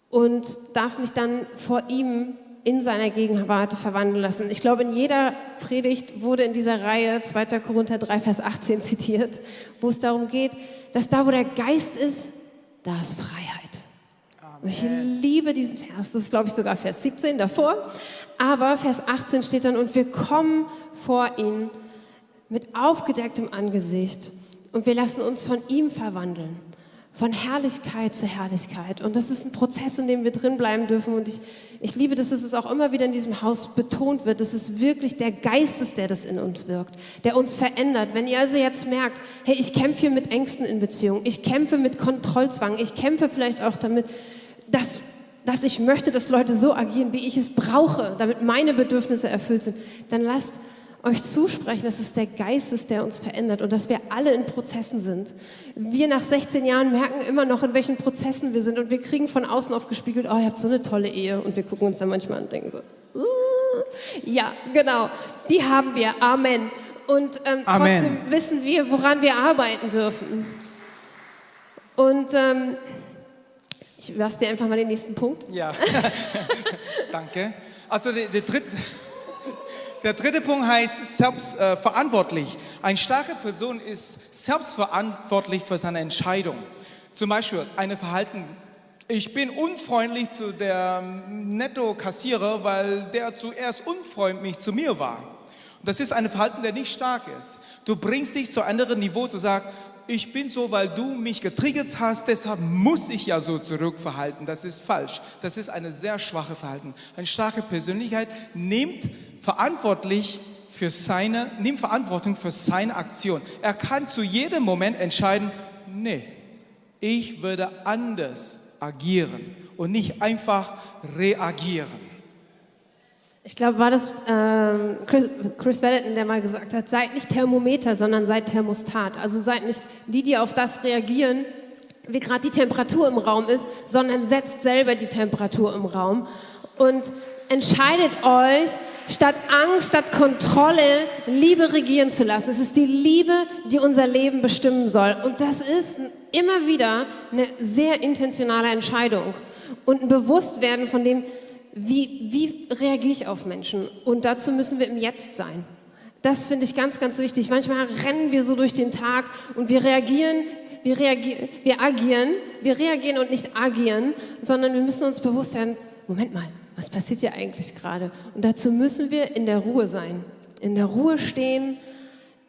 und darf mich dann vor ihm in seiner Gegenwart verwandeln lassen. Ich glaube, in jeder Predigt wurde in dieser Reihe 2. Korinther 3, Vers 18 zitiert, wo es darum geht, dass da, wo der Geist ist, da ist Freiheit. Ich liebe diesen Vers, das ist glaube ich sogar Vers 17 davor, aber Vers 18 steht dann, und wir kommen vor ihn mit aufgedecktem Angesicht und wir lassen uns von ihm verwandeln, von Herrlichkeit zu Herrlichkeit. Und das ist ein Prozess, in dem wir drin bleiben dürfen. Und ich, ich liebe, dass es auch immer wieder in diesem Haus betont wird, dass es wirklich der Geist ist, der das in uns wirkt, der uns verändert. Wenn ihr also jetzt merkt, hey, ich kämpfe hier mit Ängsten in Beziehung, ich kämpfe mit Kontrollzwang, ich kämpfe vielleicht auch damit, dass, dass ich möchte, dass Leute so agieren, wie ich es brauche, damit meine Bedürfnisse erfüllt sind, dann lasst euch zusprechen, dass es der Geist ist, der uns verändert und dass wir alle in Prozessen sind. Wir nach 16 Jahren merken immer noch, in welchen Prozessen wir sind und wir kriegen von außen aufgespiegelt, oh, ihr habt so eine tolle Ehe und wir gucken uns dann manchmal an und denken so, uh, ja, genau, die haben wir, Amen. Und ähm, Amen. trotzdem wissen wir, woran wir arbeiten dürfen. Und ähm, ich lasse dir einfach mal den nächsten Punkt. Ja, danke. Also der, der, dritte, der dritte Punkt heißt selbstverantwortlich. Äh, Eine starke Person ist selbstverantwortlich für seine Entscheidung. Zum Beispiel eine Verhalten. Ich bin unfreundlich zu der Netto-Kassierer, weil der zuerst unfreundlich zu mir war. Das ist ein Verhalten, der nicht stark ist. Du bringst dich zu einem anderen Niveau zu sagen, ich bin so, weil du mich getriggert hast, deshalb muss ich ja so zurückverhalten. Das ist falsch. Das ist eine sehr schwache Verhalten. Eine starke Persönlichkeit nimmt verantwortlich für seine, nimmt Verantwortung für seine Aktion. Er kann zu jedem Moment entscheiden, nee, ich würde anders agieren und nicht einfach reagieren. Ich glaube, war das ähm, Chris, Chris Wellington, der mal gesagt hat, seid nicht Thermometer, sondern seid Thermostat. Also seid nicht die, die auf das reagieren, wie gerade die Temperatur im Raum ist, sondern setzt selber die Temperatur im Raum und entscheidet euch, statt Angst, statt Kontrolle, Liebe regieren zu lassen. Es ist die Liebe, die unser Leben bestimmen soll. Und das ist immer wieder eine sehr intentionale Entscheidung und ein Bewusstwerden von dem, wie, wie reagiere ich auf Menschen? Und dazu müssen wir im Jetzt sein. Das finde ich ganz, ganz wichtig. Manchmal rennen wir so durch den Tag und wir reagieren, wir reagieren, wir agieren, wir reagieren und nicht agieren, sondern wir müssen uns bewusst sein, Moment mal, was passiert hier eigentlich gerade? Und dazu müssen wir in der Ruhe sein. In der Ruhe stehen,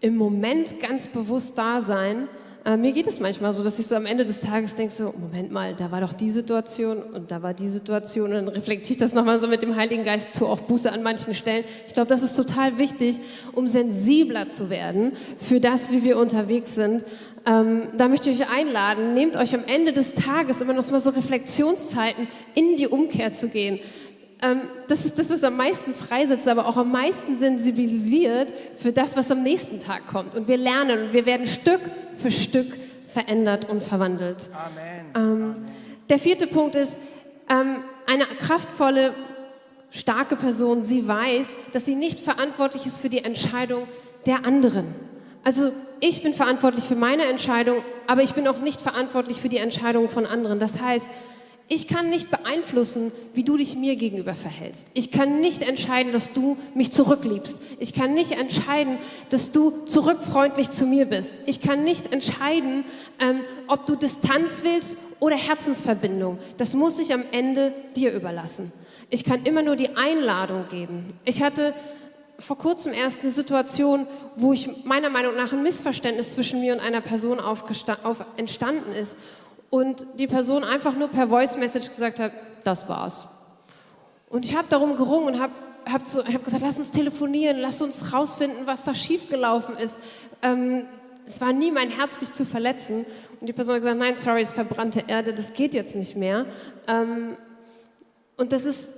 im Moment ganz bewusst da sein äh, mir geht es manchmal so, dass ich so am Ende des Tages denke, so, Moment mal, da war doch die Situation und da war die Situation und dann reflektiere ich das nochmal so mit dem Heiligen Geist, tue auch Buße an manchen Stellen. Ich glaube, das ist total wichtig, um sensibler zu werden für das, wie wir unterwegs sind. Ähm, da möchte ich euch einladen, nehmt euch am Ende des Tages immer noch mal so Reflexionszeiten in die Umkehr zu gehen das ist das, was am meisten freisetzt, aber auch am meisten sensibilisiert für das, was am nächsten Tag kommt. Und wir lernen und wir werden Stück für Stück verändert und verwandelt. Amen. Ähm. Der vierte Punkt ist, ähm, eine kraftvolle, starke Person, sie weiß, dass sie nicht verantwortlich ist für die Entscheidung der anderen. Also ich bin verantwortlich für meine Entscheidung, aber ich bin auch nicht verantwortlich für die Entscheidung von anderen. Das heißt, ich kann nicht beeinflussen, wie du dich mir gegenüber verhältst. Ich kann nicht entscheiden, dass du mich zurückliebst. Ich kann nicht entscheiden, dass du zurückfreundlich zu mir bist. Ich kann nicht entscheiden, ähm, ob du Distanz willst oder Herzensverbindung. Das muss ich am Ende dir überlassen. Ich kann immer nur die Einladung geben. Ich hatte vor kurzem erst eine Situation, wo ich meiner Meinung nach ein Missverständnis zwischen mir und einer Person auf, entstanden ist und die Person einfach nur per Voice Message gesagt hat, das war's. Und ich habe darum gerungen und habe hab hab gesagt, lass uns telefonieren, lass uns rausfinden, was da schiefgelaufen ist. Ähm, es war nie mein Herz, dich zu verletzen. Und die Person hat gesagt, nein, sorry, es ist verbrannte Erde, das geht jetzt nicht mehr. Ähm, und das ist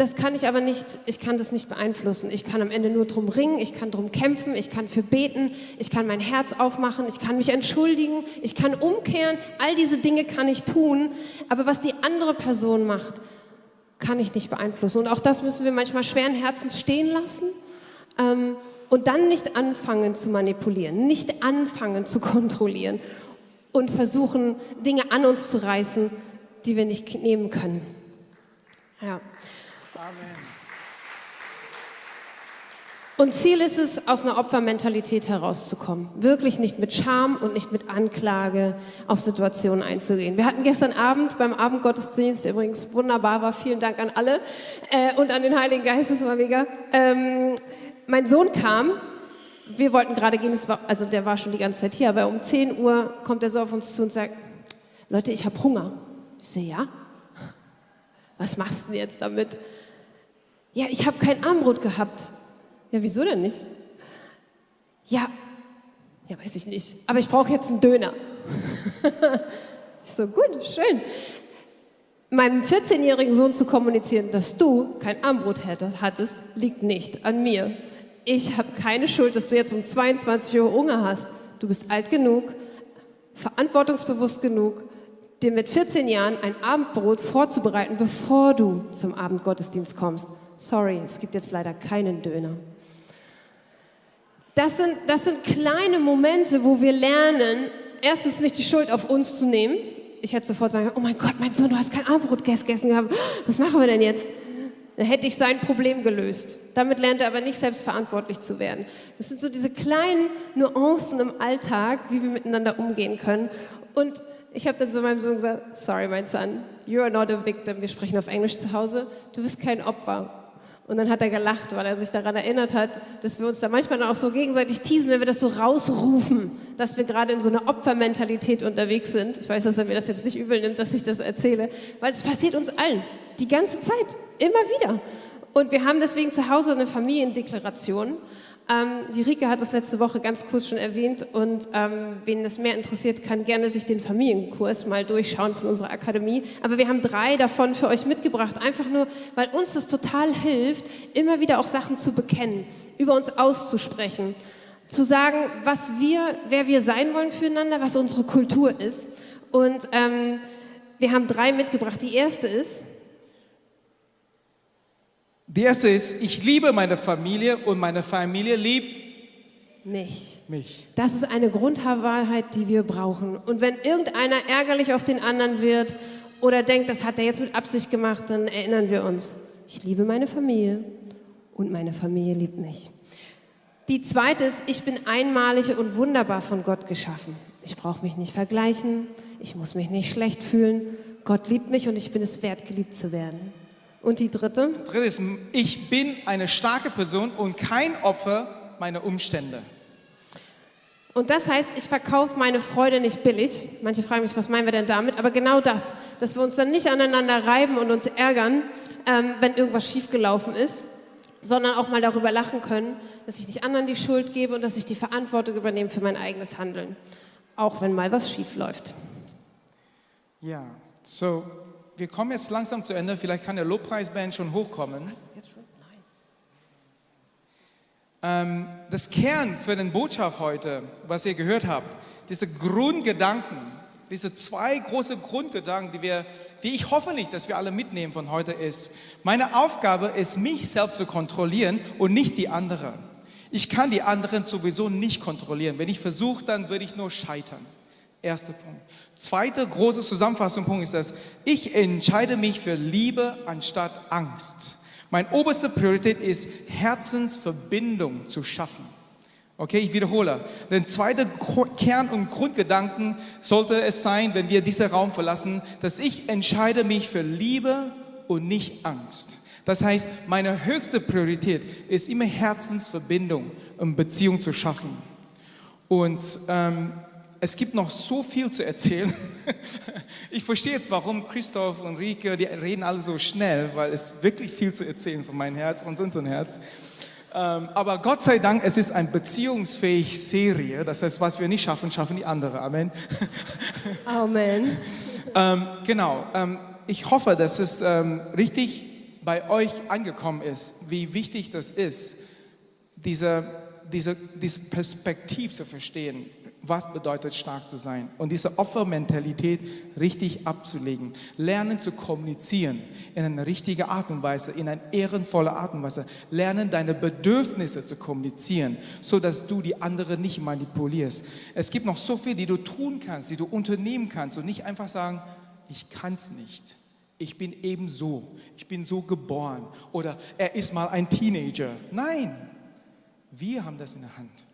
das kann ich aber nicht, ich kann das nicht beeinflussen. Ich kann am Ende nur drum ringen, ich kann drum kämpfen, ich kann für beten, ich kann mein Herz aufmachen, ich kann mich entschuldigen, ich kann umkehren. All diese Dinge kann ich tun. Aber was die andere Person macht, kann ich nicht beeinflussen. Und auch das müssen wir manchmal schweren Herzens stehen lassen. Ähm, und dann nicht anfangen zu manipulieren, nicht anfangen zu kontrollieren und versuchen, Dinge an uns zu reißen, die wir nicht nehmen können. Ja. Amen. Und Ziel ist es, aus einer Opfermentalität herauszukommen. Wirklich nicht mit Scham und nicht mit Anklage auf Situationen einzugehen. Wir hatten gestern Abend beim Abendgottesdienst, der übrigens wunderbar war, vielen Dank an alle äh, und an den Heiligen Geist, das war mega. Ähm, mein Sohn kam, wir wollten gerade gehen, war, also der war schon die ganze Zeit hier, aber um 10 Uhr kommt er so auf uns zu und sagt, Leute, ich habe Hunger. Ich sehe, ja? Was machst du denn jetzt damit? Ja, ich habe kein Armbrot gehabt. Ja, wieso denn nicht? Ja, ja, weiß ich nicht. Aber ich brauche jetzt einen Döner. ich so, gut, schön. Meinem 14-jährigen Sohn zu kommunizieren, dass du kein Armbrot hattest, liegt nicht an mir. ich habe keine Schuld, dass du jetzt um 22 Uhr Hunger hast. Du bist alt genug, verantwortungsbewusst genug, dir mit 14 Jahren ein Abendbrot vorzubereiten, bevor du zum Abendgottesdienst kommst. Sorry, es gibt jetzt leider keinen Döner. Das sind, das sind kleine Momente, wo wir lernen, erstens nicht die Schuld auf uns zu nehmen. Ich hätte sofort sagen, oh mein Gott, mein Sohn, du hast kein Abendbrot gegessen gehabt. Was machen wir denn jetzt? Dann hätte ich sein Problem gelöst. Damit lernt er aber nicht selbstverantwortlich zu werden. Das sind so diese kleinen Nuancen im Alltag, wie wir miteinander umgehen können. Und ich habe dann zu meinem Sohn gesagt, sorry, mein Son, you are not a victim. Wir sprechen auf Englisch zu Hause. Du bist kein Opfer. Und dann hat er gelacht, weil er sich daran erinnert hat, dass wir uns da manchmal auch so gegenseitig teasen, wenn wir das so rausrufen, dass wir gerade in so einer Opfermentalität unterwegs sind. Ich weiß, dass er mir das jetzt nicht übel nimmt, dass ich das erzähle, weil es passiert uns allen, die ganze Zeit, immer wieder. Und wir haben deswegen zu Hause eine Familiendeklaration. Ähm, die Rike hat das letzte Woche ganz kurz schon erwähnt und ähm, wen das mehr interessiert, kann gerne sich den Familienkurs mal durchschauen von unserer Akademie. Aber wir haben drei davon für euch mitgebracht, einfach nur, weil uns das total hilft, immer wieder auch Sachen zu bekennen, über uns auszusprechen, zu sagen, was wir, wer wir sein wollen füreinander, was unsere Kultur ist. Und ähm, wir haben drei mitgebracht. Die erste ist, Die erste ist, ich liebe meine Familie und meine Familie liebt mich. mich. Das ist eine Grundwahrheit, die wir brauchen. Und wenn irgendeiner ärgerlich auf den anderen wird oder denkt, das hat er jetzt mit Absicht gemacht, dann erinnern wir uns, ich liebe meine Familie und meine Familie liebt mich. Die zweite ist, ich bin einmalig und wunderbar von Gott geschaffen. Ich brauche mich nicht vergleichen, ich muss mich nicht schlecht fühlen. Gott liebt mich und ich bin es wert, geliebt zu werden. Und die dritte? Dritte ist, ich bin eine starke Person und kein Opfer meiner Umstände. Und das heißt, ich verkaufe meine Freude nicht billig. Manche fragen mich, was meinen wir denn damit? Aber genau das, dass wir uns dann nicht aneinander reiben und uns ärgern, ähm, wenn irgendwas schiefgelaufen ist, sondern auch mal darüber lachen können, dass ich nicht anderen die Schuld gebe und dass ich die Verantwortung übernehme für mein eigenes Handeln, auch wenn mal was schief läuft. Ja, so wir kommen jetzt langsam zu Ende. Vielleicht kann der Lobpreisband schon hochkommen. Was? Jetzt schon? Nein. Ähm, das Kern für den Botschaft heute, was ihr gehört habt, diese Grundgedanken, diese zwei große Grundgedanken, die wir, die ich hoffe nicht, dass wir alle mitnehmen von heute ist. Meine Aufgabe ist, mich selbst zu kontrollieren und nicht die anderen. Ich kann die anderen sowieso nicht kontrollieren. Wenn ich versuche, dann würde ich nur scheitern. Erster Punkt. Zweiter große Zusammenfassungspunkt ist das, ich entscheide mich für Liebe anstatt Angst. Meine oberste Priorität ist, Herzensverbindung zu schaffen. Okay, ich wiederhole. Der zweite Kern und Grundgedanken sollte es sein, wenn wir diesen Raum verlassen, dass ich entscheide mich für Liebe und nicht Angst. Das heißt, meine höchste Priorität ist immer Herzensverbindung und Beziehung zu schaffen. Und ähm, es gibt noch so viel zu erzählen. Ich verstehe jetzt, warum Christoph und Rike, die reden alle so schnell, weil es wirklich viel zu erzählen von meinem Herz und unserem Herz. Ähm, aber Gott sei Dank, es ist eine beziehungsfähige Serie. Das heißt, was wir nicht schaffen, schaffen die anderen. Amen. Amen. ähm, genau. Ähm, ich hoffe, dass es richtig bei euch angekommen ist, wie wichtig das ist, diese, diese, diese Perspektive zu verstehen was bedeutet stark zu sein und diese Opfermentalität richtig abzulegen, lernen zu kommunizieren in eine richtige Art und Weise, in eine ehrenvolle Art und Weise, lernen deine Bedürfnisse zu kommunizieren, so dass du die anderen nicht manipulierst. Es gibt noch so viel, die du tun kannst, die du unternehmen kannst und nicht einfach sagen, ich kann es nicht. Ich bin eben so, ich bin so geboren oder er ist mal ein Teenager. Nein, wir haben das in der Hand.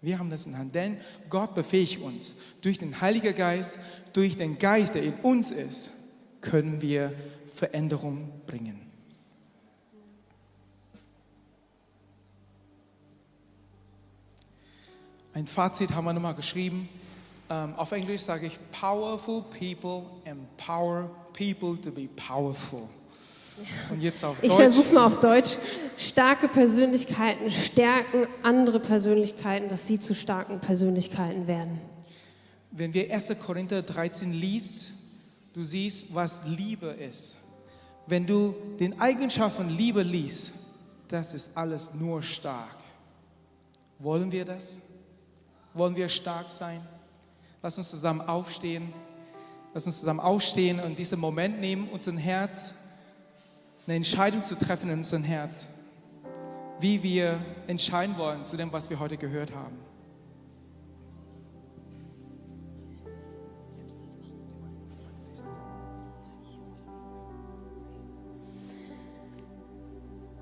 Wir haben das in Hand, denn Gott befähigt uns. Durch den Heiligen Geist, durch den Geist, der in uns ist, können wir Veränderung bringen. Ein Fazit haben wir nochmal geschrieben. Um, auf Englisch sage ich, powerful people empower people to be powerful. Und jetzt auf Deutsch. Ich versuche es mal auf Deutsch. Starke Persönlichkeiten stärken andere Persönlichkeiten, dass sie zu starken Persönlichkeiten werden. Wenn wir 1. Korinther 13 liest, du siehst, was Liebe ist. Wenn du den Eigenschaften Liebe liest, das ist alles nur stark. Wollen wir das? Wollen wir stark sein? Lass uns zusammen aufstehen. Lass uns zusammen aufstehen und diesen Moment nehmen, unser Herz, eine Entscheidung zu treffen in unserem Herz, wie wir entscheiden wollen zu dem, was wir heute gehört haben.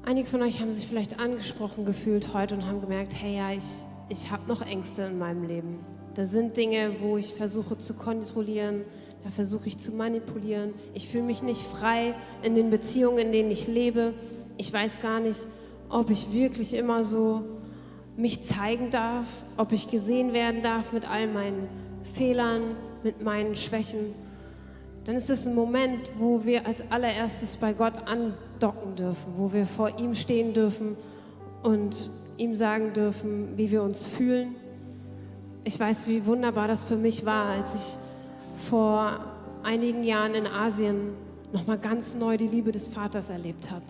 Einige von euch haben sich vielleicht angesprochen gefühlt heute und haben gemerkt, hey ja, ich, ich habe noch Ängste in meinem Leben. Da sind Dinge, wo ich versuche zu kontrollieren, da versuche ich zu manipulieren. Ich fühle mich nicht frei in den Beziehungen, in denen ich lebe. Ich weiß gar nicht, ob ich wirklich immer so mich zeigen darf, ob ich gesehen werden darf mit all meinen Fehlern, mit meinen Schwächen. Dann ist es ein Moment, wo wir als allererstes bei Gott andocken dürfen, wo wir vor ihm stehen dürfen und ihm sagen dürfen, wie wir uns fühlen. Ich weiß, wie wunderbar das für mich war, als ich vor einigen Jahren in Asien nochmal ganz neu die Liebe des Vaters erlebt habe.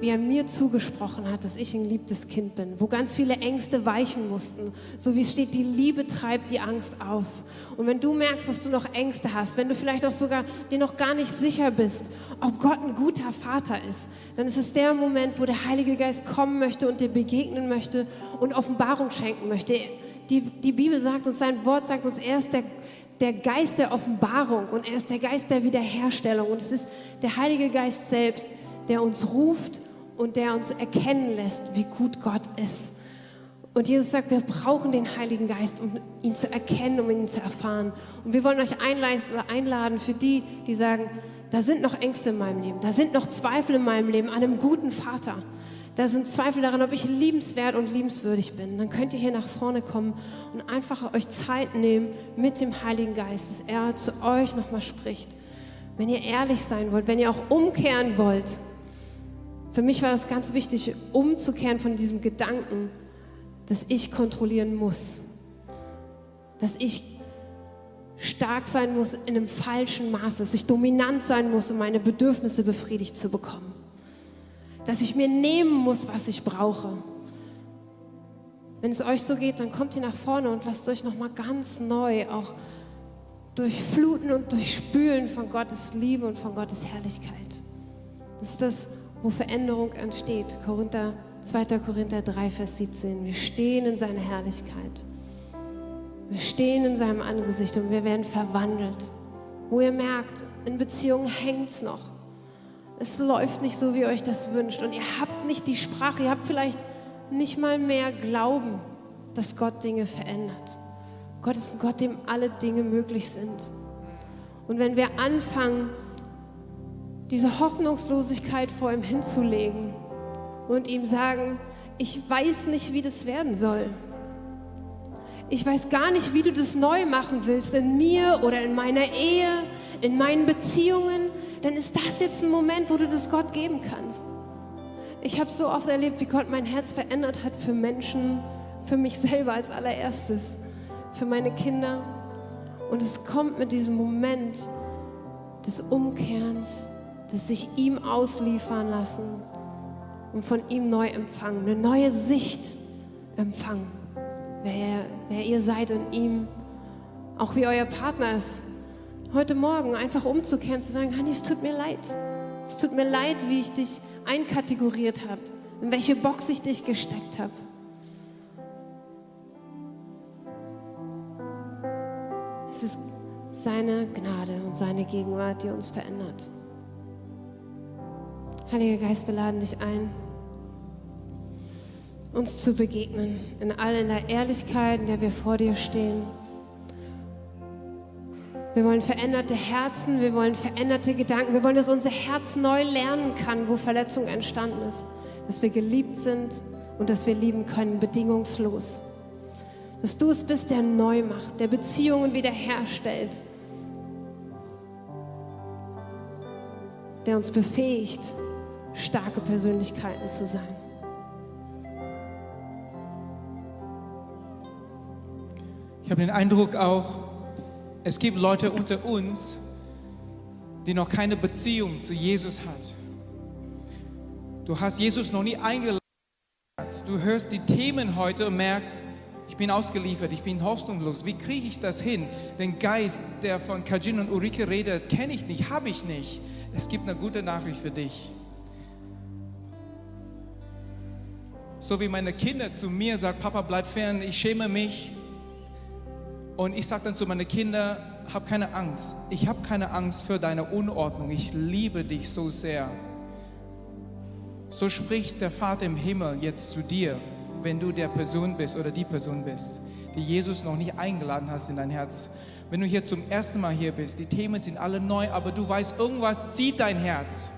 Wie er mir zugesprochen hat, dass ich ein liebtes Kind bin, wo ganz viele Ängste weichen mussten. So wie es steht, die Liebe treibt die Angst aus. Und wenn du merkst, dass du noch Ängste hast, wenn du vielleicht auch sogar dir noch gar nicht sicher bist, ob Gott ein guter Vater ist, dann ist es der Moment, wo der Heilige Geist kommen möchte und dir begegnen möchte und Offenbarung schenken möchte. Die, die Bibel sagt uns, sein Wort sagt uns, er ist der, der Geist der Offenbarung und er ist der Geist der Wiederherstellung. Und es ist der Heilige Geist selbst, der uns ruft und der uns erkennen lässt, wie gut Gott ist. Und Jesus sagt, wir brauchen den Heiligen Geist, um ihn zu erkennen, um ihn zu erfahren. Und wir wollen euch einladen für die, die sagen, da sind noch Ängste in meinem Leben, da sind noch Zweifel in meinem Leben an einem guten Vater da sind Zweifel daran, ob ich liebenswert und liebenswürdig bin, dann könnt ihr hier nach vorne kommen und einfach euch Zeit nehmen mit dem Heiligen Geist, dass er zu euch nochmal spricht. Wenn ihr ehrlich sein wollt, wenn ihr auch umkehren wollt. Für mich war das ganz wichtig, umzukehren von diesem Gedanken, dass ich kontrollieren muss. Dass ich stark sein muss in einem falschen Maße, dass ich dominant sein muss, um meine Bedürfnisse befriedigt zu bekommen dass ich mir nehmen muss, was ich brauche. Wenn es euch so geht, dann kommt ihr nach vorne und lasst euch nochmal ganz neu auch durchfluten und durchspülen von Gottes Liebe und von Gottes Herrlichkeit. Das ist das, wo Veränderung entsteht. Korinther, 2. Korinther 3, Vers 17. Wir stehen in seiner Herrlichkeit. Wir stehen in seinem Angesicht und wir werden verwandelt. Wo ihr merkt, in Beziehungen hängt es noch es läuft nicht so, wie ihr euch das wünscht. Und ihr habt nicht die Sprache, ihr habt vielleicht nicht mal mehr Glauben, dass Gott Dinge verändert. Gott ist ein Gott, dem alle Dinge möglich sind. Und wenn wir anfangen, diese Hoffnungslosigkeit vor ihm hinzulegen und ihm sagen, ich weiß nicht, wie das werden soll. Ich weiß gar nicht, wie du das neu machen willst, in mir oder in meiner Ehe, in meinen Beziehungen dann ist das jetzt ein Moment, wo du das Gott geben kannst. Ich habe so oft erlebt, wie Gott mein Herz verändert hat für Menschen, für mich selber als allererstes, für meine Kinder. Und es kommt mit diesem Moment des Umkehrens, des sich ihm ausliefern lassen und von ihm neu empfangen, eine neue Sicht empfangen, wer, wer ihr seid in ihm, auch wie euer Partner ist, heute Morgen einfach umzukehren, zu sagen, Hanni, es tut mir leid. Es tut mir leid, wie ich dich einkategoriert habe, in welche Box ich dich gesteckt habe. Es ist seine Gnade und seine Gegenwart, die uns verändert. Heiliger Geist, wir laden dich ein, uns zu begegnen, in all in der Ehrlichkeit, in der wir vor dir stehen. Wir wollen veränderte Herzen, wir wollen veränderte Gedanken, wir wollen, dass unser Herz neu lernen kann, wo Verletzung entstanden ist, dass wir geliebt sind und dass wir lieben können, bedingungslos. Dass du es bist, der neu macht, der Beziehungen wiederherstellt, der uns befähigt, starke Persönlichkeiten zu sein. Ich habe den Eindruck auch, es gibt Leute unter uns, die noch keine Beziehung zu Jesus hat. Du hast Jesus noch nie eingeladen. Du hörst die Themen heute und merkst, ich bin ausgeliefert, ich bin hoffnungslos. Wie kriege ich das hin? Den Geist, der von Kajin und Ulrike redet, kenne ich nicht, habe ich nicht. Es gibt eine gute Nachricht für dich. So wie meine Kinder zu mir sagen, Papa, bleib fern, ich schäme mich. Und ich sage dann zu meinen Kindern, hab keine Angst. Ich habe keine Angst für deine Unordnung. Ich liebe dich so sehr. So spricht der Vater im Himmel jetzt zu dir, wenn du der Person bist oder die Person bist, die Jesus noch nicht eingeladen hast in dein Herz. Wenn du hier zum ersten Mal hier bist, die Themen sind alle neu, aber du weißt, irgendwas zieht dein Herz.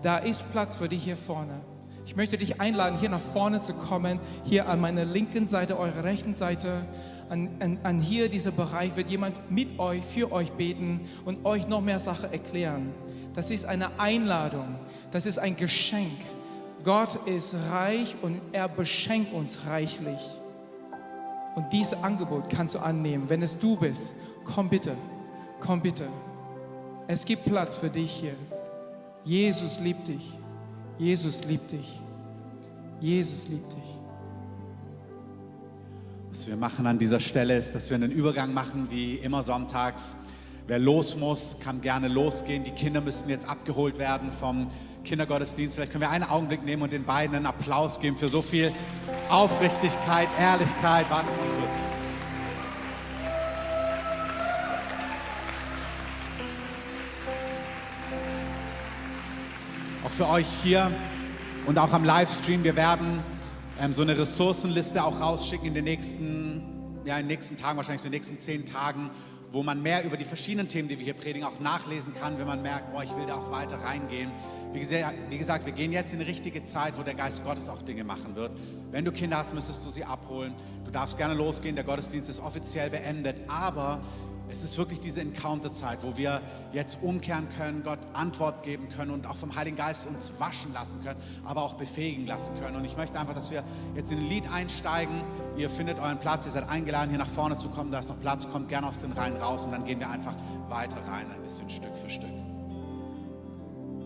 Da ist Platz für dich hier vorne. Ich möchte dich einladen, hier nach vorne zu kommen, hier an meiner linken Seite, eurer rechten Seite. An, an, an hier dieser Bereich wird jemand mit euch, für euch beten und euch noch mehr Sachen erklären. Das ist eine Einladung, das ist ein Geschenk. Gott ist reich und er beschenkt uns reichlich. Und dieses Angebot kannst du annehmen. Wenn es du bist, komm bitte, komm bitte. Es gibt Platz für dich hier. Jesus liebt dich. Jesus liebt dich. Jesus liebt dich. Was wir machen an dieser Stelle ist, dass wir einen Übergang machen, wie immer sonntags. Wer los muss, kann gerne losgehen. Die Kinder müssen jetzt abgeholt werden vom Kindergottesdienst. Vielleicht können wir einen Augenblick nehmen und den beiden einen Applaus geben für so viel Aufrichtigkeit, Ehrlichkeit. Warte mal kurz. Auch für euch hier und auch am Livestream. Wir werden ähm, so eine Ressourcenliste auch rausschicken in den nächsten, ja, in den nächsten Tagen, wahrscheinlich in den nächsten zehn Tagen, wo man mehr über die verschiedenen Themen, die wir hier predigen, auch nachlesen kann, wenn man merkt, boah, ich will da auch weiter reingehen. Wie gesagt, wie gesagt, wir gehen jetzt in eine richtige Zeit, wo der Geist Gottes auch Dinge machen wird. Wenn du Kinder hast, müsstest du sie abholen. Du darfst gerne losgehen, der Gottesdienst ist offiziell beendet, aber es ist wirklich diese Encounter-Zeit, wo wir jetzt umkehren können, Gott Antwort geben können und auch vom Heiligen Geist uns waschen lassen können, aber auch befähigen lassen können. Und ich möchte einfach, dass wir jetzt in ein Lied einsteigen. Ihr findet euren Platz, ihr seid eingeladen, hier nach vorne zu kommen. Da ist noch Platz, kommt gerne aus den Reihen raus und dann gehen wir einfach weiter rein, ein bisschen Stück für Stück.